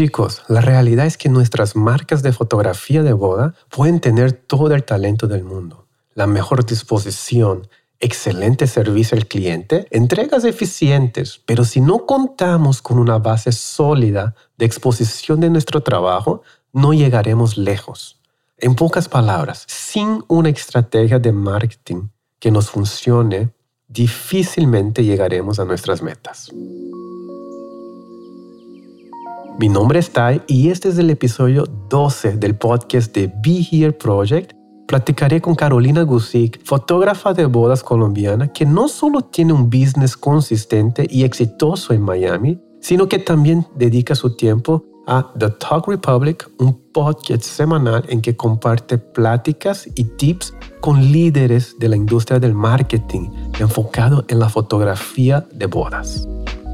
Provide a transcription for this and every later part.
Chicos, la realidad es que nuestras marcas de fotografía de boda pueden tener todo el talento del mundo, la mejor disposición, excelente servicio al cliente, entregas eficientes, pero si no contamos con una base sólida de exposición de nuestro trabajo, no llegaremos lejos. En pocas palabras, sin una estrategia de marketing que nos funcione, difícilmente llegaremos a nuestras metas. Mi nombre es Tai y este es el episodio 12 del podcast de Be Here Project. Platicaré con Carolina Gusic, fotógrafa de bodas colombiana que no solo tiene un business consistente y exitoso en Miami, sino que también dedica su tiempo a The Talk Republic, un podcast semanal en que comparte pláticas y tips con líderes de la industria del marketing enfocado en la fotografía de bodas.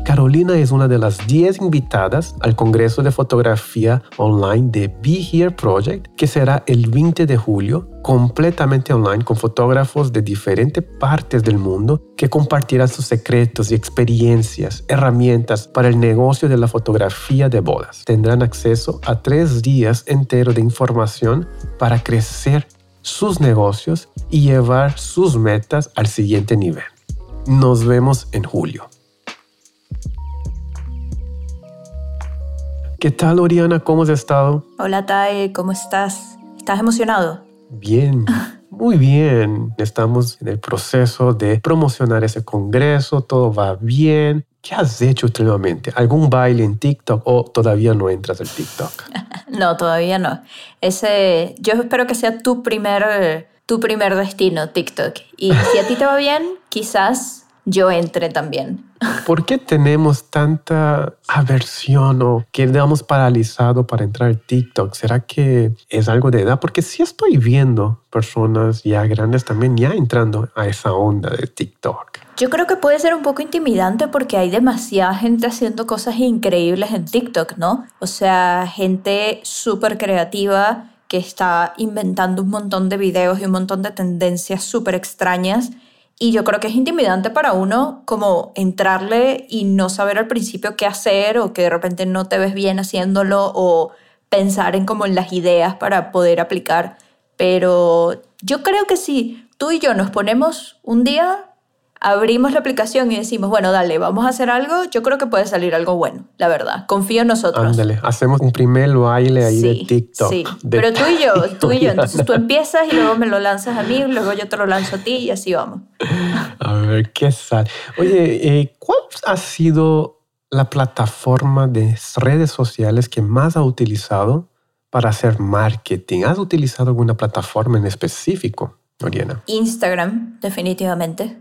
Carolina es una de las 10 invitadas al Congreso de Fotografía Online de Be Here Project, que será el 20 de julio, completamente online con fotógrafos de diferentes partes del mundo que compartirán sus secretos y experiencias, herramientas para el negocio de la fotografía de bodas. Tendrán acceso a tres días enteros de información para crecer sus negocios y llevar sus metas al siguiente nivel. Nos vemos en julio. ¿Qué tal, Oriana? ¿Cómo has estado? Hola, Tai, ¿cómo estás? ¿Estás emocionado? Bien, muy bien. Estamos en el proceso de promocionar ese congreso, todo va bien. ¿Qué has hecho últimamente? ¿Algún baile en TikTok o todavía no entras en TikTok? no, todavía no. Ese, yo espero que sea tu primer, tu primer destino, TikTok. Y si a ti te va bien, quizás yo entre también. ¿Por qué tenemos tanta aversión o quedamos paralizados para entrar a TikTok? ¿Será que es algo de edad? Porque sí estoy viendo personas ya grandes también ya entrando a esa onda de TikTok. Yo creo que puede ser un poco intimidante porque hay demasiada gente haciendo cosas increíbles en TikTok, ¿no? O sea, gente súper creativa que está inventando un montón de videos y un montón de tendencias súper extrañas y yo creo que es intimidante para uno como entrarle y no saber al principio qué hacer o que de repente no te ves bien haciéndolo o pensar en como en las ideas para poder aplicar. Pero yo creo que si tú y yo nos ponemos un día abrimos la aplicación y decimos, bueno, dale, vamos a hacer algo, yo creo que puede salir algo bueno, la verdad. Confío en nosotros. Ándale, hacemos un primer baile ahí de TikTok. Sí, pero tú y yo, tú y yo. Entonces tú empiezas y luego me lo lanzas a mí, luego yo te lo lanzo a ti y así vamos. A ver, ¿qué sale? Oye, eh, ¿cuál ha sido la plataforma de redes sociales que más ha utilizado para hacer marketing? ¿Has utilizado alguna plataforma en específico? Oriana? Instagram, definitivamente.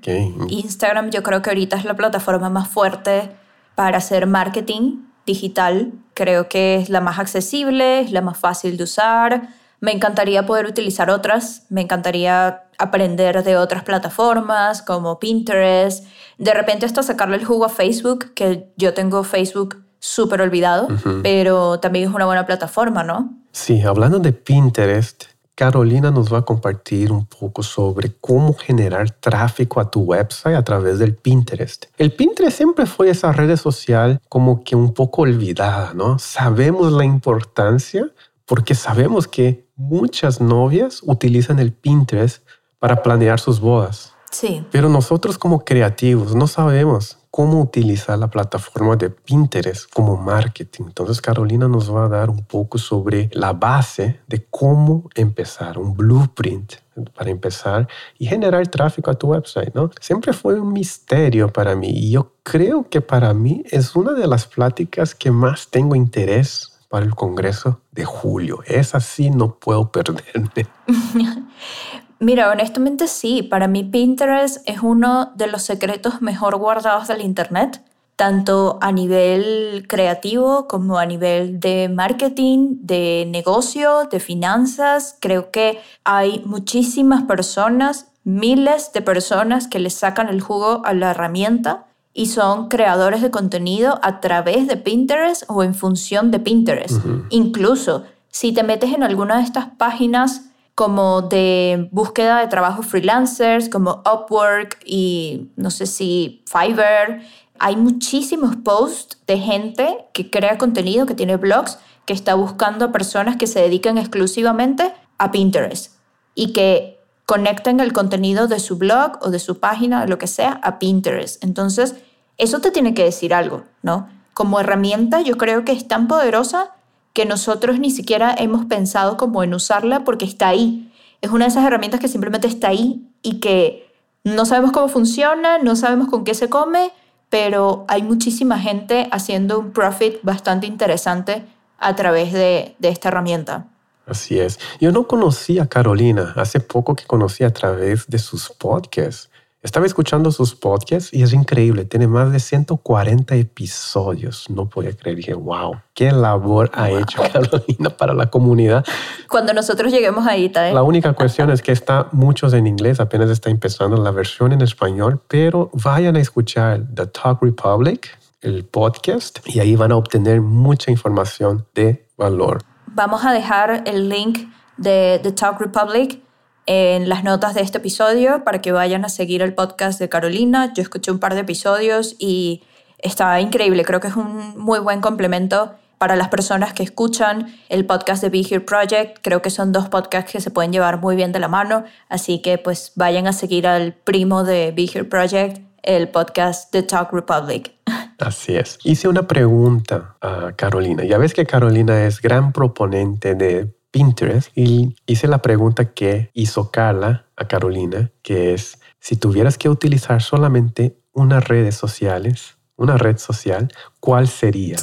Instagram yo creo que ahorita es la plataforma más fuerte para hacer marketing digital. Creo que es la más accesible, es la más fácil de usar. Me encantaría poder utilizar otras, me encantaría aprender de otras plataformas como Pinterest. De repente hasta sacarle el jugo a Facebook, que yo tengo Facebook súper olvidado, pero también es una buena plataforma, ¿no? Sí, hablando de Pinterest, Carolina nos va a compartir un poco sobre cómo generar tráfico a tu website a través del Pinterest. El Pinterest siempre fue esa red social como que un poco olvidada, ¿no? Sabemos la importancia porque sabemos que muchas novias utilizan el Pinterest para planear sus bodas. Sí. Pero nosotros como creativos no sabemos cómo utilizar la plataforma de Pinterest como marketing. Entonces Carolina nos va a dar un poco sobre la base de cómo empezar, un blueprint para empezar y generar tráfico a tu website, ¿no? Siempre fue un misterio para mí y yo creo que para mí es una de las pláticas que más tengo interés para el Congreso de julio. Es así, no puedo perderme. Mira, honestamente sí, para mí Pinterest es uno de los secretos mejor guardados del Internet, tanto a nivel creativo como a nivel de marketing, de negocio, de finanzas. Creo que hay muchísimas personas, miles de personas que le sacan el jugo a la herramienta y son creadores de contenido a través de Pinterest o en función de Pinterest. Incluso si te metes en alguna de estas páginas como de búsqueda de trabajo freelancers, como Upwork y no sé si Fiverr. Hay muchísimos posts de gente que crea contenido, que tiene blogs, que está buscando a personas que se dedican exclusivamente a Pinterest y que conecten el contenido de su blog o de su página, lo que sea, a Pinterest. Entonces, eso te tiene que decir algo, ¿no? Como herramienta yo creo que es tan poderosa que nosotros ni siquiera hemos pensado como en usarla porque está ahí. Es una de esas herramientas que simplemente está ahí y que no sabemos cómo funciona, no sabemos con qué se come, pero hay muchísima gente haciendo un profit bastante interesante a través de, de esta herramienta. Así es. Yo no conocía a Carolina. Hace poco que conocí a través de sus podcasts. Estaba escuchando sus podcasts y es increíble. Tiene más de 140 episodios. No podía creer. Dije, wow, qué labor ha hecho Carolina para la comunidad. Cuando nosotros lleguemos ahí, ¿eh? La única cuestión es que está muchos en inglés. Apenas está empezando la versión en español. Pero vayan a escuchar The Talk Republic, el podcast, y ahí van a obtener mucha información de valor. Vamos a dejar el link de The Talk Republic en las notas de este episodio para que vayan a seguir el podcast de Carolina. Yo escuché un par de episodios y está increíble. Creo que es un muy buen complemento para las personas que escuchan el podcast de Be Here Project. Creo que son dos podcasts que se pueden llevar muy bien de la mano. Así que pues vayan a seguir al primo de Be Here Project, el podcast de Talk Republic. Así es. Hice una pregunta a Carolina. Ya ves que Carolina es gran proponente de Pinterest y hice la pregunta que hizo Carla a Carolina, que es, si tuvieras que utilizar solamente unas redes sociales, una red social, ¿cuál sería?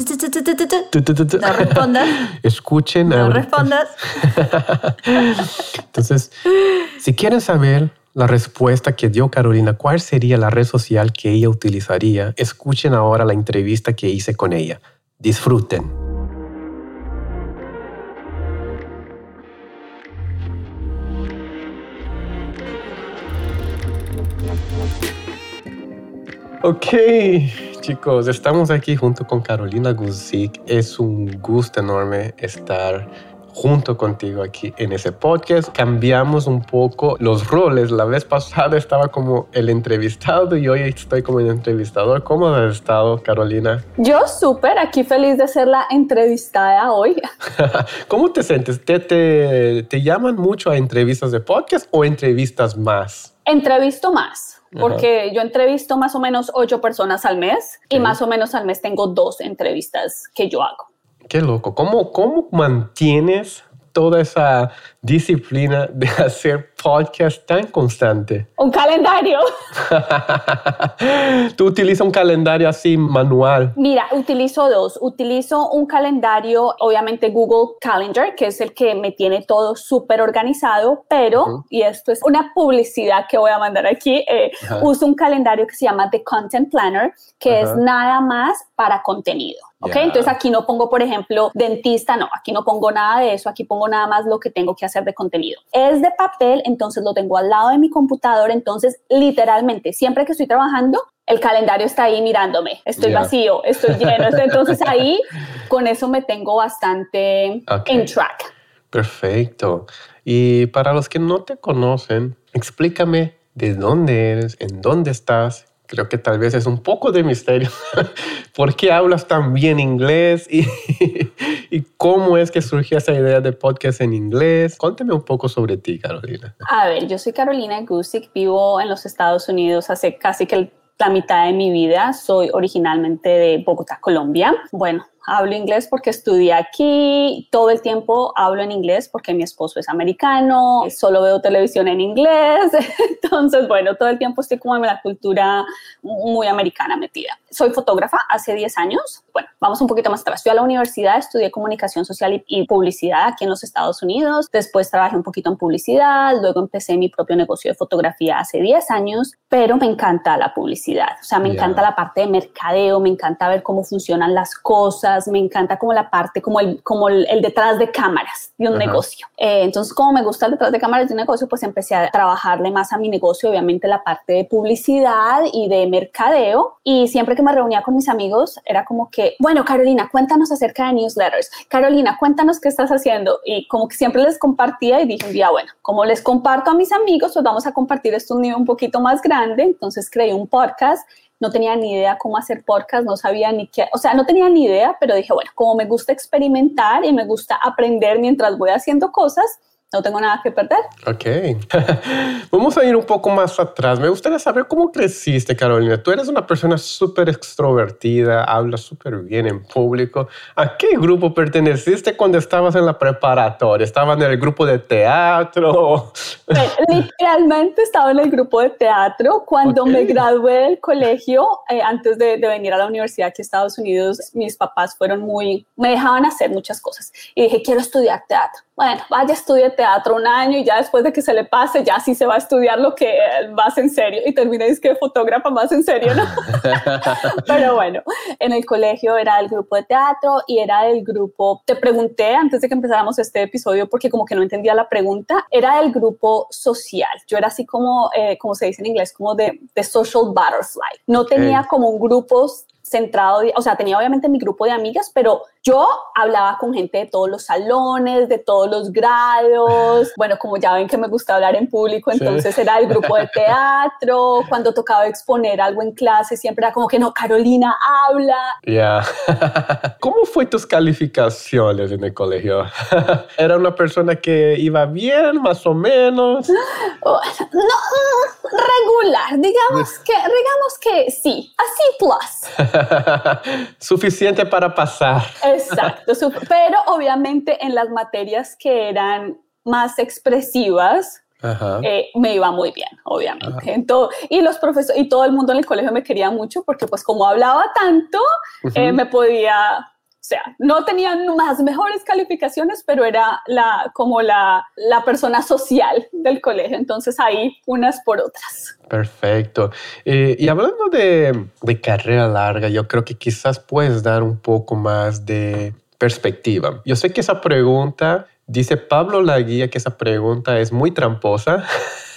No respondas. Escuchen. No respondas. Entonces, si quieren saber la respuesta que dio Carolina, cuál sería la red social que ella utilizaría, escuchen ahora la entrevista que hice con ella. Disfruten. Ok, chicos, estamos aquí junto con Carolina Guzik. Es un gusto enorme estar junto contigo aquí en ese podcast. Cambiamos un poco los roles. La vez pasada estaba como el entrevistado y hoy estoy como el entrevistador. ¿Cómo has estado, Carolina? Yo súper, aquí feliz de ser la entrevistada hoy. ¿Cómo te sientes? ¿Te, te, te llaman mucho a entrevistas de podcast o entrevistas más? Entrevisto más porque yo entrevisto más o menos ocho personas al mes y más o menos al mes tengo dos entrevistas que yo hago. Qué loco. ¿Cómo, cómo mantienes toda esa disciplina de hacer podcast tan constante? Un calendario. ¿Tú utilizas un calendario así manual? Mira, utilizo dos. Utilizo un calendario, obviamente Google Calendar, que es el que me tiene todo súper organizado, pero, y esto es una publicidad que voy a mandar aquí, eh, uso un calendario que se llama The Content Planner, que es nada más para contenido. ¿Ok? Entonces aquí no pongo, por ejemplo, dentista, no, aquí no pongo nada de eso, aquí pongo nada más lo que tengo que hacer de contenido. Es de papel, entonces lo tengo al lado de mi computador, entonces literalmente siempre que estoy trabajando, el calendario está ahí mirándome, estoy vacío, estoy lleno, entonces ahí con eso me tengo bastante en track. Perfecto. Y para los que no te conocen, explícame de dónde eres, en dónde estás, creo que tal vez es un poco de misterio. ¿Por qué hablas tan bien inglés? Y, cómo es que surgió esa idea de podcast en inglés? Cuéntame un poco sobre ti, Carolina. A ver, yo soy Carolina Gusick, vivo en los Estados Unidos hace casi que la mitad de mi vida. Soy originalmente de Bogotá, Colombia. Bueno, hablo inglés porque estudié aquí, todo el tiempo hablo en inglés porque mi esposo es americano, solo veo televisión en inglés, entonces bueno, todo el tiempo estoy como en la cultura muy americana metida. Soy fotógrafa hace 10 años, bueno, vamos un poquito más atrás, fui a la universidad, estudié comunicación social y, publicidad aquí en los Estados Unidos, después trabajé un poquito en publicidad, luego empecé mi propio negocio de fotografía hace 10 años, pero me encanta la publicidad, o sea, me encanta la parte de mercadeo, me encanta ver cómo funcionan las cosas, me encanta como la parte, como el, como el, detrás de cámaras de un negocio. Eh, entonces, como me gusta el detrás de cámaras de un negocio, pues empecé a trabajarle más a mi negocio, obviamente la parte de publicidad y de mercadeo. Y siempre que me reunía con mis amigos, era como que, bueno, Carolina, cuéntanos acerca de newsletters. Carolina, cuéntanos qué estás haciendo. Y como que siempre les compartía y dije un día, bueno, como les comparto a mis amigos, pues vamos a compartir esto un nivel un poquito más grande. Entonces creé un podcast no tenía ni idea cómo hacer podcast, no sabía ni qué, o sea, no tenía ni idea, pero dije, bueno, como me gusta experimentar y me gusta aprender mientras voy haciendo cosas, no tengo nada que perder. Ok. Vamos a ir un poco más atrás. Me gustaría saber cómo creciste, Carolina. Tú eres una persona súper extrovertida, hablas súper bien en público. ¿A qué grupo perteneciste cuando estabas en la preparatoria? ¿Estabas en el grupo de teatro? Literalmente estaba en el grupo de teatro. Cuando me gradué del colegio, eh, antes de, de venir a la universidad aquí a Estados Unidos, mis papás fueron muy, me dejaban hacer muchas cosas. Y dije, quiero estudiar teatro bueno, vaya, estudie teatro un año y ya después de que se le pase, ya sí se va a estudiar lo que más en serio. Y terminé que fotógrafa más en serio, ¿no? Pero bueno, en el colegio era el grupo de teatro y era el grupo, te pregunté antes de que empezáramos este episodio porque como que no entendía la pregunta, era el grupo social. Yo era así como, eh, como se dice en inglés, como de, de social butterfly. No tenía como un grupo centrado, o sea, tenía obviamente mi grupo de amigas, pero yo hablaba con gente de todos los salones, de todos los grados. Bueno, como ya ven que me gusta hablar en público, entonces era el grupo de teatro. Cuando tocaba exponer algo en clase, siempre era como que no, Carolina, habla. Ya. ¿Cómo fue tus calificaciones en el colegio? ¿Era una persona que iba bien, más o menos? no, regular. Digamos que, digamos que sí, así plus. Suficiente para pasar. Exacto, pero obviamente en las materias que eran más expresivas, eh, me iba muy bien, obviamente. y los profesores y todo el mundo en el colegio me quería mucho porque pues como hablaba tanto, eh, me podía o sea, no tenía más mejores calificaciones, pero era la, como la, la persona social del colegio. Entonces ahí unas por otras. Perfecto. Eh, y hablando de, de carrera larga, yo creo que quizás puedes dar un poco más de perspectiva. Yo sé que esa pregunta, dice Pablo Laguía que esa pregunta es muy tramposa,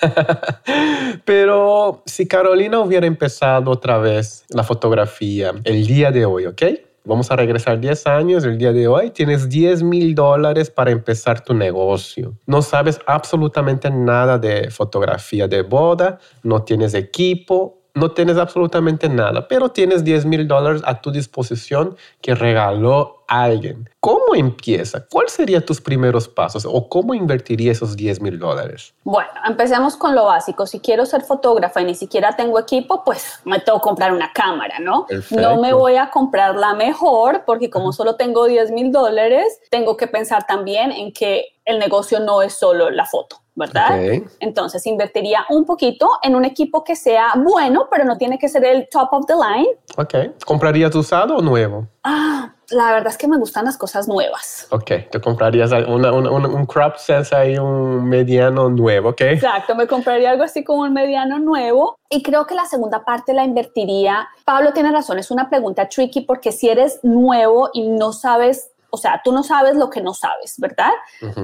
pero si Carolina hubiera empezado otra vez la fotografía el día de hoy, ¿ok? Vamos a regresar 10 años, el día de hoy tienes 10 mil dólares para empezar tu negocio. No sabes absolutamente nada de fotografía de boda, no tienes equipo, no tienes absolutamente nada, pero tienes 10 mil dólares a tu disposición que regaló alguien. ¿Cómo empieza? ¿Cuáles serían tus primeros pasos o cómo invertiría esos 10 mil dólares? Bueno, empecemos con lo básico. Si quiero ser fotógrafa y ni siquiera tengo equipo, pues me tengo que comprar una cámara, ¿no? No me voy a comprar la mejor porque como solo tengo 10 mil dólares, tengo que pensar también en que el negocio no es solo la foto. ¿Verdad? Entonces invertiría un poquito en un equipo que sea bueno, pero no tiene que ser el top of the line. Ok. ¿Comprarías usado o nuevo? Ah, la verdad es que me gustan las cosas nuevas. Ok, te comprarías un crop sense ahí, un mediano nuevo, ¿ok? Exacto, me compraría algo así como un mediano nuevo. Y creo que la segunda parte la invertiría. Pablo tiene razón, es una pregunta tricky porque si eres nuevo y no sabes o sea, tú no sabes lo que no sabes, ¿verdad?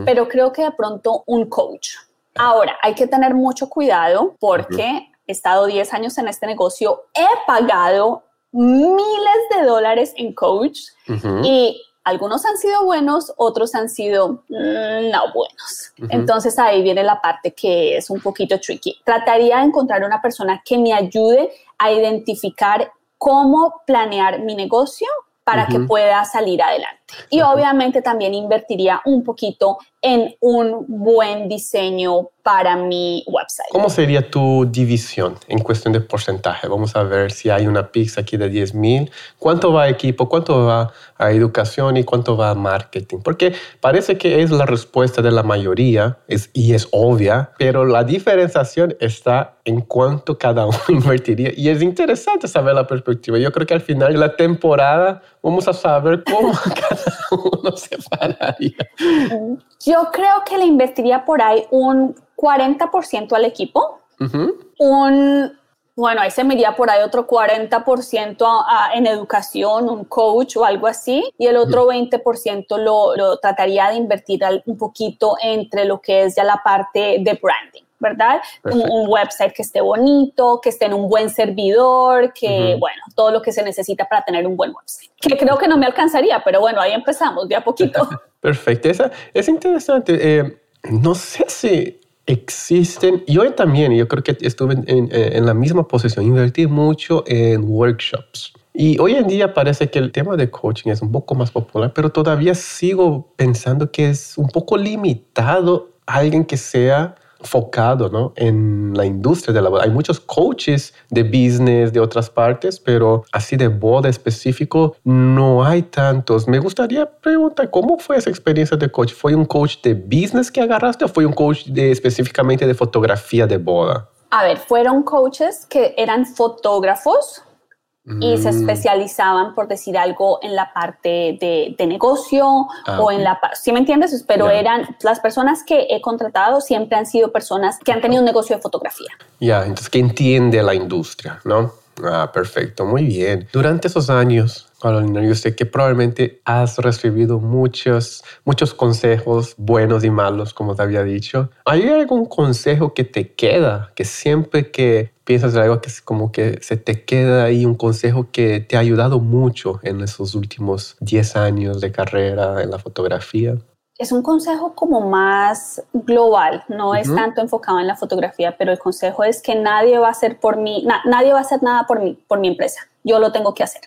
Pero creo que de pronto un coach. Ahora, hay que tener mucho cuidado porque he estado 10 años en este negocio, he pagado miles de dólares en coach y algunos han sido buenos, otros han sido mm, no buenos. Entonces ahí viene la parte que es un poquito tricky. Trataría de encontrar una persona que me ayude a identificar cómo planear mi negocio para que pueda salir adelante. Y obviamente también invertiría un poquito en un buen diseño para mi website. ¿Cómo sería tu división en cuestión de porcentaje? Vamos a ver si hay una pizza aquí de 10 mil. ¿Cuánto va a equipo? ¿Cuánto va a educación? ¿Y cuánto va a marketing? Porque parece que es la respuesta de la mayoría es, y es obvia, pero la diferenciación está en cuánto cada uno invertiría. Y es interesante saber la perspectiva. Yo creo que al final de la temporada vamos a saber cómo cada uno se pararía. Yo creo que le invertiría por ahí un 40% al equipo, un, bueno, ahí se me iría por ahí otro 40% en educación, un coach o algo así, y el otro 20% lo, lo, trataría de invertir un poquito entre lo que es ya la parte de branding. ¿Verdad? Un, website que esté bonito, que esté en un buen servidor, que, bueno, todo lo que se necesita para tener un buen website. Que creo que no me alcanzaría, pero bueno, ahí empezamos, de a poquito. Perfecto, Esa, es interesante. Eh, no sé si existen, yo también, yo creo que estuve en, en, la misma posición, invertir mucho en workshops. Y hoy en día parece que el tema de coaching es un poco más popular, pero todavía sigo pensando que es un poco limitado alguien que sea focado ¿no? en la industria de la boda. Hay muchos coaches de business de otras partes, pero así de boda específico no hay tantos. Me gustaría preguntar, ¿cómo fue esa experiencia de coach? ¿Fue un coach de business que agarraste o fue un coach de, específicamente de fotografía de boda? A ver, fueron coaches que eran fotógrafos y se mm. especializaban, por decir algo, en la parte de, negocio ah, o en la... ¿Sí me entiendes? Pero eran las personas que he contratado siempre han sido personas que han tenido un negocio de fotografía. Ya, entonces que entiende la industria, ¿no? Ah, perfecto, muy bien. Durante esos años, Carolina, yo sé que probablemente has recibido muchos, muchos consejos buenos y malos, como te había dicho. ¿Hay algún consejo que te queda, que siempre que piensas en algo que es como que se te queda ahí un consejo que te ha ayudado mucho en esos últimos 10 años de carrera en la fotografía? es un consejo como más global, no es tanto enfocado en la fotografía, pero el consejo es que nadie va a hacer por mí, nadie va a hacer nada por mí, por mi empresa. Yo lo tengo que hacer.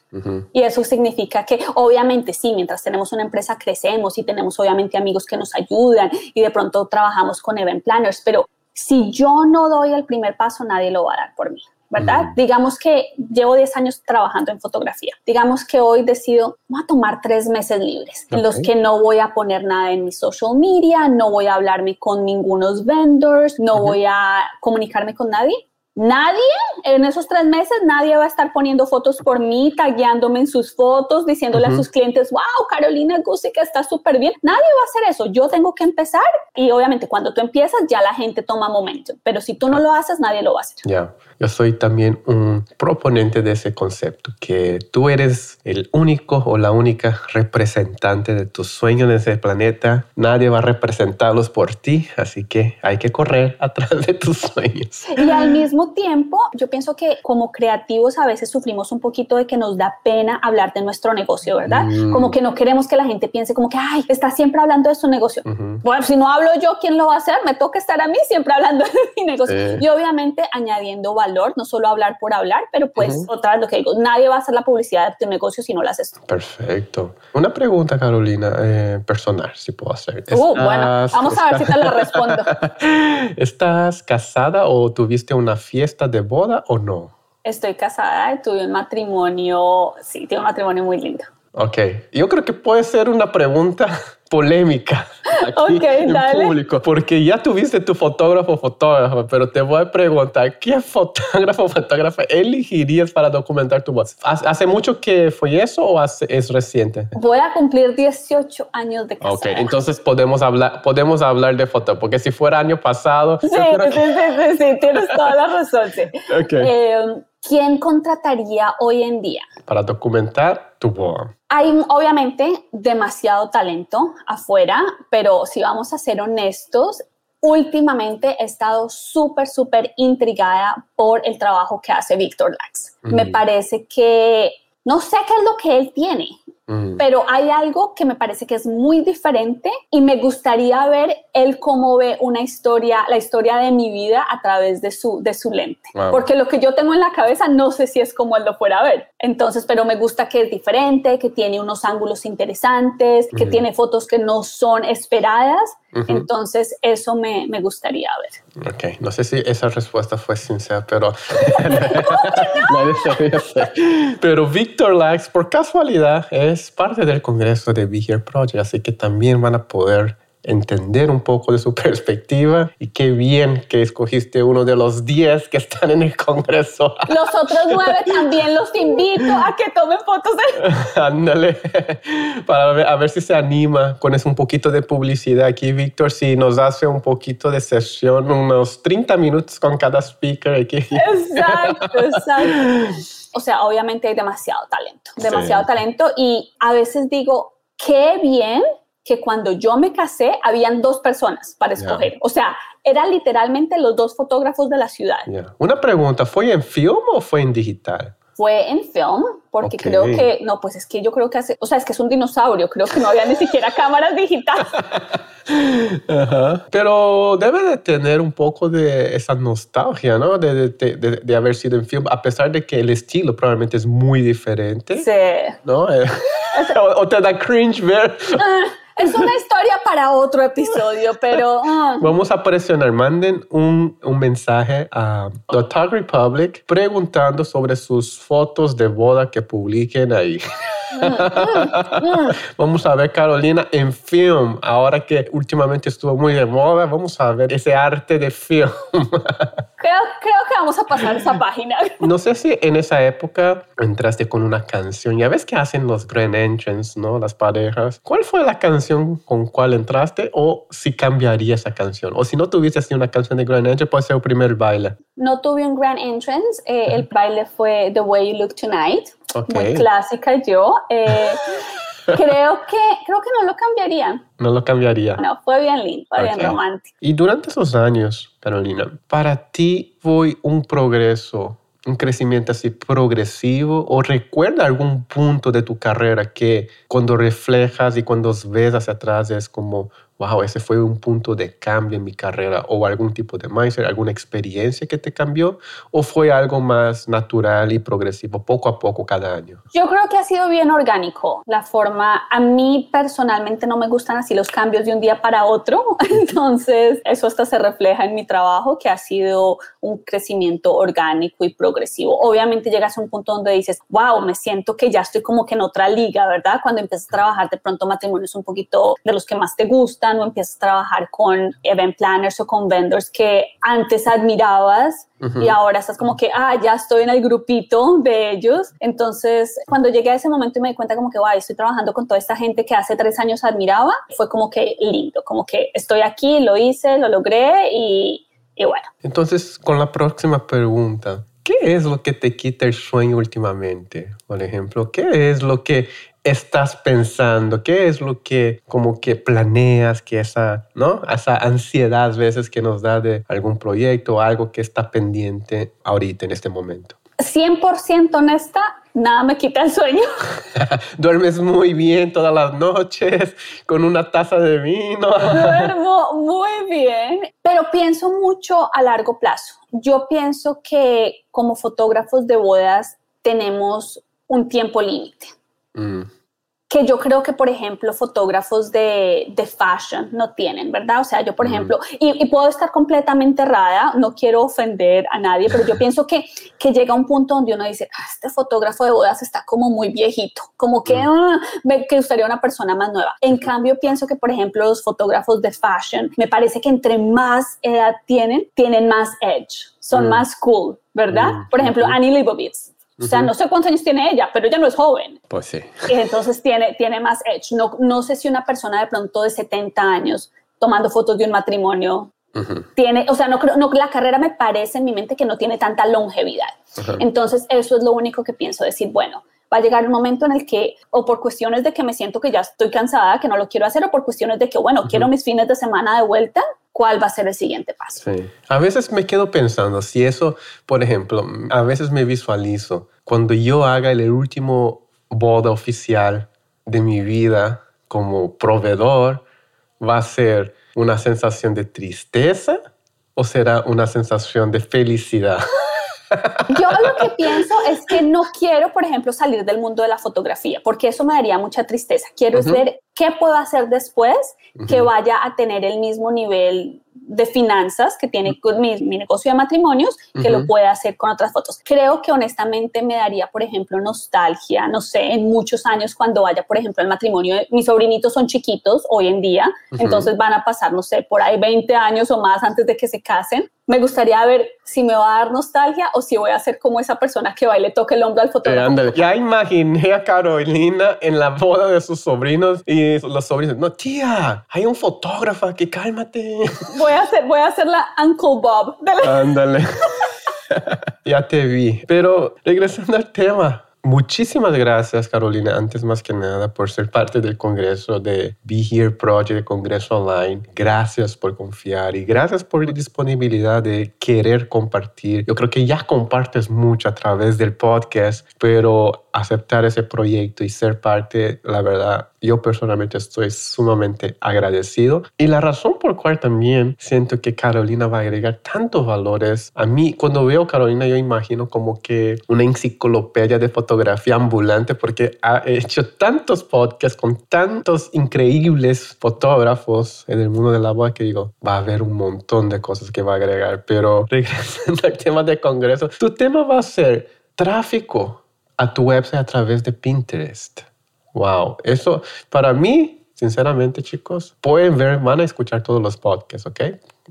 Y eso significa que obviamente sí, mientras tenemos una empresa crecemos y tenemos obviamente amigos que nos ayudan y de pronto trabajamos con event planners, pero si yo no doy el primer paso, nadie lo va a dar por mí. ¿verdad? Digamos que llevo 10 años trabajando en fotografía. Digamos que hoy decido, voy a tomar tres meses libres en los que no voy a poner nada en mi social media, no voy a hablarme con ningunos vendors, no voy a comunicarme con nadie Nadie en esos tres meses, nadie va a estar poniendo fotos por mí, tagueándome en sus fotos, diciéndole a sus clientes, wow, Carolina que está súper bien. Nadie va a hacer eso. Yo tengo que empezar y obviamente cuando tú empiezas ya la gente toma momento, pero si tú no lo haces, nadie lo va a hacer. Ya, yo soy también un proponente de ese concepto, que tú eres el único o la única representante de tus sueños en ese planeta. Nadie va a representarlos por ti, así que hay que correr atrás de tus sueños. Y al mismo tiempo, yo pienso que como creativos a veces sufrimos un poquito de que nos da pena hablar de nuestro negocio, ¿verdad? Mm. Como que no queremos que la gente piense como que, ay, está siempre hablando de su negocio. Bueno, si no hablo yo, ¿quién lo va a hacer? Me toca estar a mí siempre hablando de mi negocio. Y obviamente añadiendo valor, no solo hablar por hablar, pero pues otra vez lo que digo, nadie va a hacer la publicidad de tu negocio si no lo haces tú. Perfecto. Una pregunta, Carolina, eh, personal, si puedo hacer. Uh, bueno, vamos a ver si te la respondo. ¿Estás casada o tuviste una fiesta? Fiesta de boda o no? Estoy casada y tuve un matrimonio, sí, tuve un matrimonio muy lindo. Ok, yo creo que puede ser una pregunta polémica aquí en público, porque ya tuviste tu fotógrafo fotógrafo, pero te voy a preguntar, ¿qué fotógrafo fotógrafa elegirías para documentar tu voz? ¿Hace mucho que fue eso o es reciente? Voy a cumplir 18 años de casada. Ok, entonces podemos hablar, podemos hablar de foto, porque si fuera año pasado... Sí, sí, sí, sí, tienes toda la razón, sí. Okay. Eh, ¿quién contrataría hoy en día? Para documentar tu boda. Hay obviamente demasiado talento afuera, pero si vamos a ser honestos, últimamente he estado súper, súper intrigada por el trabajo que hace Víctor Lax. Me parece que no sé qué es lo que él tiene, Mm. Pero hay algo que me parece que es muy diferente y me gustaría ver él cómo ve una historia, la historia de mi vida a través de su, de su lente. Porque lo que yo tengo en la cabeza no sé si es como él lo fuera a ver. Entonces, pero me gusta que es diferente, que tiene unos ángulos interesantes, que tiene fotos que no son esperadas. Entonces, eso me, me, gustaría ver. Ok, no sé si esa respuesta fue sincera, pero... pero Víctor Lax, por casualidad, es parte del Congreso de Be Here Project, así que también van a poder entender un poco de su perspectiva y qué bien que escogiste uno de los 10 que están en el Congreso. Los otros nueve también los invito a que tomen fotos. De... Ándale, para ver, a ver si se anima con ese un poquito de publicidad aquí, Víctor, si nos hace un poquito de sesión, unos 30 minutos con cada speaker aquí. Exacto, exacto. O sea, obviamente hay demasiado talento, demasiado talento y a veces digo, qué bien que cuando yo me casé habían dos personas para escoger. O sea, eran literalmente los dos fotógrafos de la ciudad. Una pregunta, ¿fue en film o fue en digital? Fue en film, porque creo que, no, pues es que yo creo que hace, o sea, es que es un dinosaurio, creo que no había ni siquiera cámaras digitales. Pero debe de tener un poco de esa nostalgia, ¿no? De, de, de, de, haber sido en film, a pesar de que el estilo probablemente es muy diferente. Sí. ¿No? Eh, o, o, te da cringe ver. Ah, es una historia para otro episodio, pero... Uh. Vamos a presionar. Manden un, un mensaje a The Talk Republic preguntando sobre sus fotos de boda que publiquen ahí. vamos a ver Carolina en film. Ahora que últimamente estuvo muy de moda, vamos a ver ese arte de film. creo, creo que vamos a pasar esa página. no sé si en esa época entraste con una canción. Ya ves que hacen los Grand Entrance, ¿no? Las parejas. ¿Cuál fue la canción con cuál entraste o si cambiaría esa canción? O si no tuviese así una canción de Grand Entrance, puede ser el primer baile. No tuve un Grand Entrance. Eh, el baile fue The Way You Look Tonight. Okay. Muy clásica yo. Eh, creo, que, creo que no lo cambiaría. No lo cambiaría. No, fue bien lindo, fue okay. bien romántico. Y durante esos años, Carolina, ¿para ti fue un progreso, un crecimiento así progresivo? ¿O recuerda algún punto de tu carrera que cuando reflejas y cuando ves hacia atrás es como, wow, ese fue un punto de cambio en mi carrera o algún tipo de mindset, alguna experiencia que te cambió o fue algo más natural y progresivo poco a poco cada año? Yo creo que ha sido bien orgánico la forma. A mí personalmente no me gustan así los cambios de un día para otro, entonces eso hasta se refleja en mi trabajo que ha sido un crecimiento orgánico y progresivo. Obviamente llegas a un punto donde dices, wow, me siento que ya estoy como que en otra liga, ¿verdad? Cuando empiezas a trabajar de pronto matrimonios un poquito de los que más te gustan o empiezas a trabajar con event planners o con vendors que antes admirabas uh -huh. y ahora estás como que, ah, ya estoy en el grupito de ellos. Entonces, cuando llegué a ese momento y me di cuenta como que, wow, estoy trabajando con toda esta gente que hace tres años admiraba, fue como que lindo, como que estoy aquí, lo hice, lo logré y, y bueno. Entonces, con la próxima pregunta, ¿qué es lo que te quita el sueño últimamente? Por ejemplo, ¿qué es lo que estás pensando? ¿Qué es lo que como que planeas que esa, ¿no? Esa ansiedad a veces que nos da de algún proyecto o algo que está pendiente ahorita en este momento. 100% honesta, nada me quita el sueño. Duermes muy bien todas las noches con una taza de vino. Duermo muy bien, pero pienso mucho a largo plazo. Yo pienso que como fotógrafos de bodas tenemos un tiempo límite. Mm. Que yo creo que, por ejemplo, fotógrafos de, de, fashion no tienen, ¿verdad? O sea, yo, por mm. ejemplo, y, y, puedo estar completamente errada, no quiero ofender a nadie, pero yo pienso que, que llega un punto donde uno dice, ah, este fotógrafo de bodas está como muy viejito, como que mm. ah, me que gustaría una persona más nueva. En cambio, pienso que, por ejemplo, los fotógrafos de fashion, me parece que entre más edad tienen, tienen más edge, son mm. más cool, ¿verdad? Por ejemplo, Annie Leibovitz o sea, no sé cuántos años tiene ella, pero ella no es joven. Pues sí. Y entonces tiene, tiene más edge. No, no sé si una persona de pronto de 70 años tomando fotos de un matrimonio uh -huh. tiene, o sea, no, no, la carrera me parece en mi mente que no tiene tanta longevidad. Uh -huh. Entonces, eso es lo único que pienso decir, bueno, va a llegar un momento en el que, o por cuestiones de que me siento que ya estoy cansada, que no lo quiero hacer, o por cuestiones de que, bueno, quiero mis fines de semana de vuelta, ¿cuál va a ser el siguiente paso? Sí. A veces me quedo pensando, si eso, por ejemplo, a veces me visualizo, cuando yo haga el último boda oficial de mi vida como proveedor, va a ser una sensación de tristeza o será una sensación de felicidad? Yo lo que pienso es que no quiero, por ejemplo, salir del mundo de la fotografía, porque eso me daría mucha tristeza. Quiero uh -huh. ver qué puedo hacer después que vaya a tener el mismo nivel de finanzas que tiene con mi, mi negocio de matrimonios, que uh -huh. lo pueda hacer con otras fotos. Creo que honestamente me daría, por ejemplo, nostalgia, no sé, en muchos años cuando vaya, por ejemplo, al matrimonio, mis sobrinitos son chiquitos hoy en día, uh -huh. entonces van a pasar, no sé, por ahí 20 años o más antes de que se casen. Me gustaría ver si me va a dar nostalgia o si voy a ser como esa persona que va y le toca el hombro al fotógrafo. Eh, ya imaginé a Carolina en la boda de sus sobrinos y los sobrinos, no, tía, hay un fotógrafo aquí, cálmate. Voy a hacer, voy a hacer la Uncle Bob. Ándale. ya te vi. Pero regresando al tema, Muchísimas gracias, Carolina, antes más que nada, por ser parte del Congreso de Be Here Project, Congreso Online. Gracias por confiar y gracias por la disponibilidad de querer compartir. Yo creo que ya compartes mucho a través del podcast, pero aceptar ese proyecto y ser parte, la verdad, yo personalmente estoy sumamente agradecido. Y la razón por cual también siento que Carolina va a agregar tantos valores a mí, cuando veo a Carolina, yo imagino como que una enciclopedia de fotografía ambulante, porque ha hecho tantos podcasts con tantos increíbles fotógrafos en el mundo de la boda que digo, va a haber un montón de cosas que va a agregar. Pero regresando al tema de congreso, tu tema va a ser tráfico a tu website a través de Pinterest. Wow, eso para mí, sinceramente, chicos, pueden ver, van a escuchar todos los podcasts, ¿ok?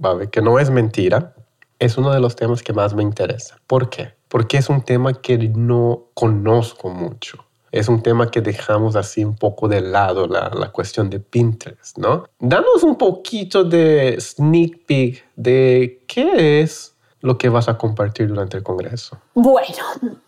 Va a ver que no es mentira. Es uno de los temas que más me interesa. ¿Por qué? Porque es un tema que no conozco mucho. Es un tema que dejamos así un poco de lado, la, la cuestión de Pinterest, ¿no? Danos un poquito de sneak peek de qué es lo que vas a compartir durante el Congreso? Bueno,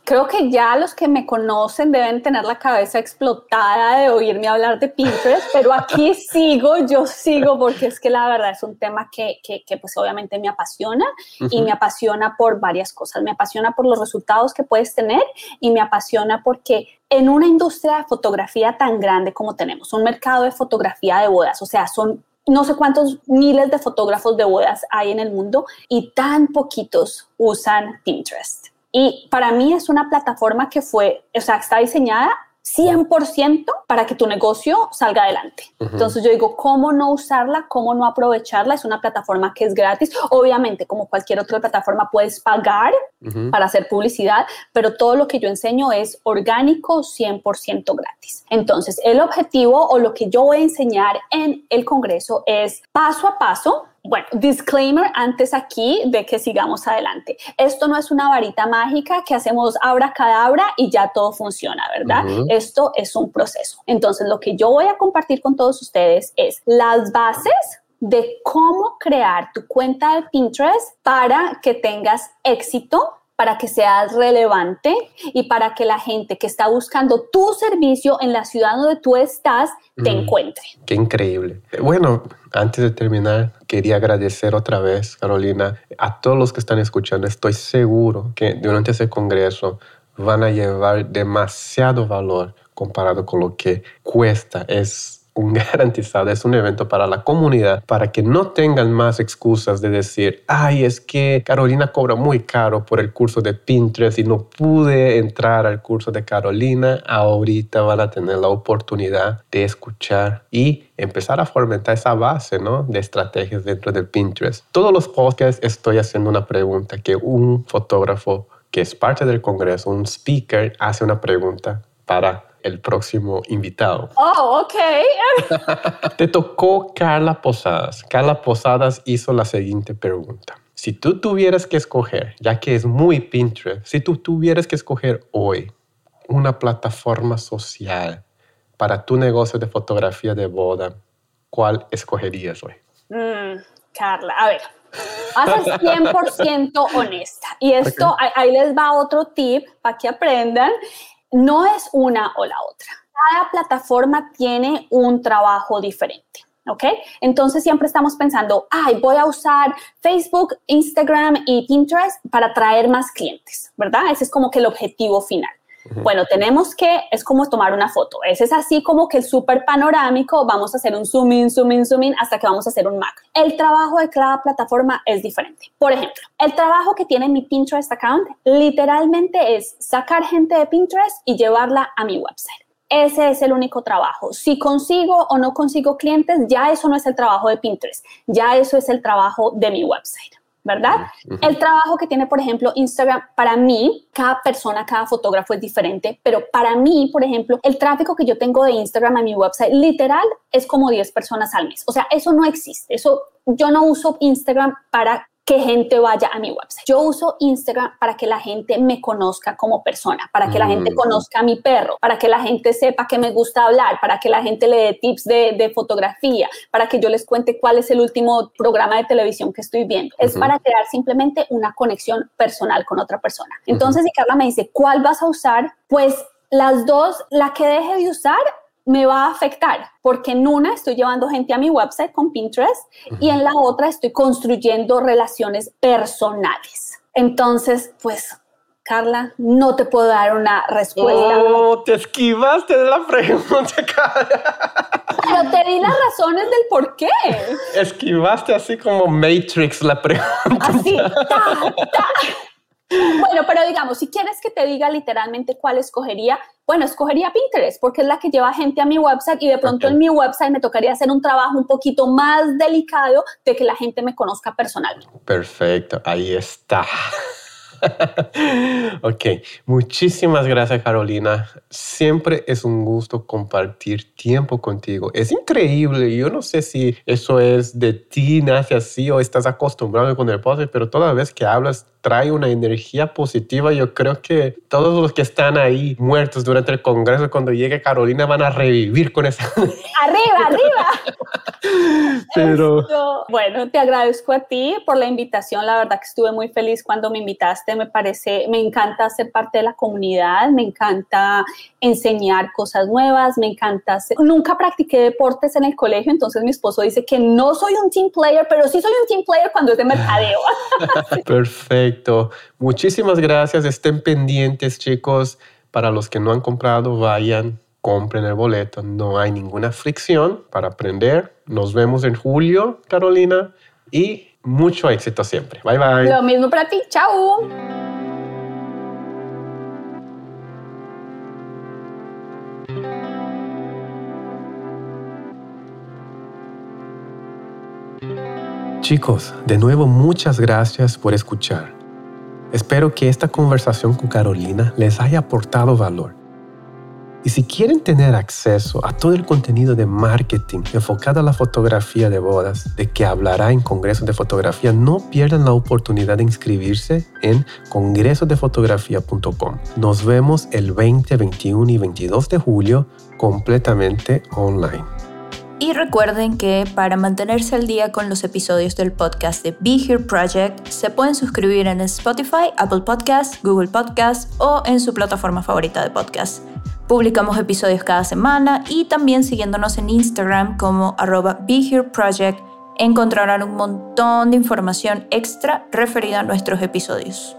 creo que ya los que me conocen deben tener la cabeza explotada de oírme hablar de Pinterest, pero aquí sigo, yo sigo porque es que la verdad es un tema que, que, pues obviamente me apasiona y me apasiona por varias cosas. Me apasiona por los resultados que puedes tener y me apasiona porque en una industria de fotografía tan grande como tenemos, un mercado de fotografía de bodas, o sea, son no sé cuántos miles de fotógrafos de bodas hay en el mundo y tan poquitos usan Pinterest. Y para mí es una plataforma que fue, o sea, está diseñada 100% para que tu negocio salga adelante. Entonces yo digo, ¿cómo no usarla? ¿Cómo no aprovecharla? Es una plataforma que es gratis. Obviamente, como cualquier otra plataforma, puedes pagar para hacer publicidad, pero todo lo que yo enseño es orgánico, 100% gratis. Entonces, el objetivo o lo que yo voy a enseñar en el Congreso es paso a paso bueno, disclaimer antes aquí de que sigamos adelante. Esto no es una varita mágica que hacemos abracadabra y ya todo funciona, ¿verdad? Esto es un proceso. Entonces, lo que yo voy a compartir con todos ustedes es las bases de cómo crear tu cuenta de Pinterest para que tengas éxito para que seas relevante y para que la gente que está buscando tu servicio en la ciudad donde tú estás te encuentre. Qué increíble. Bueno, antes de terminar, quería agradecer otra vez, Carolina, a todos los que están escuchando. Estoy seguro que durante ese congreso van a llevar demasiado valor comparado con lo que cuesta. Es un garantizado, es un evento para la comunidad, para que no tengan más excusas de decir, ay, es que Carolina cobra muy caro por el curso de Pinterest y no pude entrar al curso de Carolina. Ahorita van a tener la oportunidad de escuchar y empezar a fomentar esa base ¿no? de estrategias dentro de Pinterest. Todos los podcasts estoy haciendo una pregunta que un fotógrafo que es parte del Congreso, un speaker, hace una pregunta para el próximo invitado. Oh, ok. Te tocó Carla Posadas. Carla Posadas hizo la siguiente pregunta. Si tú tuvieras que escoger, ya que es muy Pinterest, si tú tuvieras que escoger hoy una plataforma social para tu negocio de fotografía de boda, ¿cuál escogerías hoy? Mm, Carla, a ver, vas a ser 100% honesta. Y esto, ahí les va otro tip para que aprendan no es una o la otra. Cada plataforma tiene un trabajo diferente. ¿ok? Entonces siempre estamos pensando, ay, voy a usar Facebook, Instagram y Pinterest para traer más clientes, ¿verdad? Ese es como que el objetivo final. Bueno, tenemos que, es como tomar una foto. Ese es así como que el súper panorámico, vamos a hacer un zoom in, zoom in, zoom in, hasta que vamos a hacer un macro. El trabajo de cada plataforma es diferente. Por ejemplo, el trabajo que tiene mi Pinterest account literalmente es sacar gente de Pinterest y llevarla a mi website. Ese es el único trabajo. Si consigo o no consigo clientes, ya eso no es el trabajo de Pinterest, ya eso es el trabajo de mi website. ¿Verdad? El trabajo que tiene, por ejemplo, Instagram, para mí, cada persona, cada fotógrafo es diferente, pero para mí, por ejemplo, el tráfico que yo tengo de Instagram a mi website, literal, es como 10 personas al mes. O sea, eso no existe. Eso, yo no uso Instagram para que gente vaya a mi website. Yo uso Instagram para que la gente me conozca como persona, para que la gente mm. conozca a mi perro, para que la gente sepa que me gusta hablar, para que la gente le dé tips de, fotografía, para que yo les cuente cuál es el último programa de televisión que estoy viendo. Es para crear simplemente una conexión personal con otra persona. Entonces, si Carla me dice, ¿cuál vas a usar? Pues las dos, la que deje de usar me va a afectar porque en una estoy llevando gente a mi website con Pinterest y en la otra estoy construyendo relaciones personales. Entonces, pues Carla, no te puedo dar una respuesta. Oh, te esquivaste de la pregunta, Pero te di las razones del por qué. Esquivaste así como Matrix la pregunta. Así, Bueno, pero digamos, si quieres que te diga literalmente cuál escogería, bueno, escogería Pinterest porque es la que lleva gente a mi website y de pronto en mi website me tocaría hacer un trabajo un poquito más delicado de que la gente me conozca personalmente. Perfecto, ahí está. ok, muchísimas gracias Carolina. Siempre es un gusto compartir tiempo contigo. Es increíble. Yo no sé si eso es de ti, nace así o estás acostumbrado con el podcast, pero toda vez que hablas trae una energía positiva. Yo creo que todos los que están ahí muertos durante el Congreso, cuando llegue Carolina, van a revivir con esa. ¡Arriba, arriba! Pero... bueno, te agradezco a ti por la invitación. La verdad que estuve muy feliz cuando me invitaste. Me parece, me encanta ser parte de la comunidad, me encanta enseñar cosas nuevas, me encanta. Nunca practiqué deportes en el colegio, entonces mi esposo dice que no soy un team player, pero sí soy un team player cuando es de mercadeo. Perfecto. Muchísimas gracias. Estén pendientes, chicos. Para los que no han comprado, vayan, compren el boleto. No hay ninguna fricción para aprender. Nos vemos en julio, Carolina. Y mucho éxito siempre. Bye bye. Lo mismo para ti. Chao. Chicos, de nuevo muchas gracias por escuchar. Espero que esta conversación con Carolina les haya aportado valor. Y si quieren tener acceso a todo el contenido de marketing enfocado a la fotografía de bodas, de que hablará en Congreso de Fotografía, no pierdan la oportunidad de inscribirse en congresodefotografía.com. Nos vemos el 20, 21 y 22 de julio completamente online. Y recuerden que para mantenerse al día con los episodios del podcast de Be Here Project, se pueden suscribir en Spotify, Apple Podcasts, Google Podcasts o en su plataforma favorita de podcast. Publicamos episodios cada semana y también siguiéndonos en Instagram como arroba Be Here Project encontrarán un montón de información extra referida a nuestros episodios.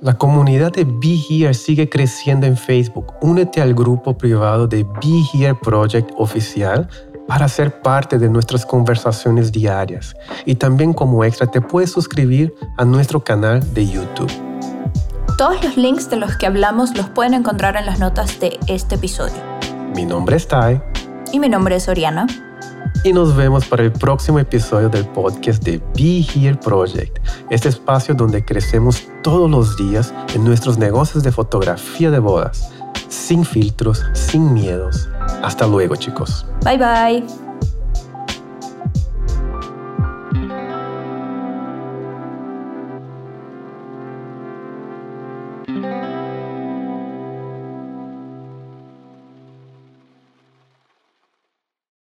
La comunidad de Be Here sigue creciendo en Facebook. Únete al grupo privado de Be Here Project oficial para ser parte de nuestras conversaciones diarias. Y también como extra te puedes suscribir a nuestro canal de YouTube. Todos los links de los que hablamos los pueden encontrar en las notas de este episodio. Mi nombre es Tai. Y mi nombre es Oriana. Y nos vemos para el próximo episodio del podcast de Be Here Project, este espacio donde crecemos todos los días en nuestros negocios de fotografía de bodas, sin filtros, sin miedos hasta luego, chicos. Bye bye.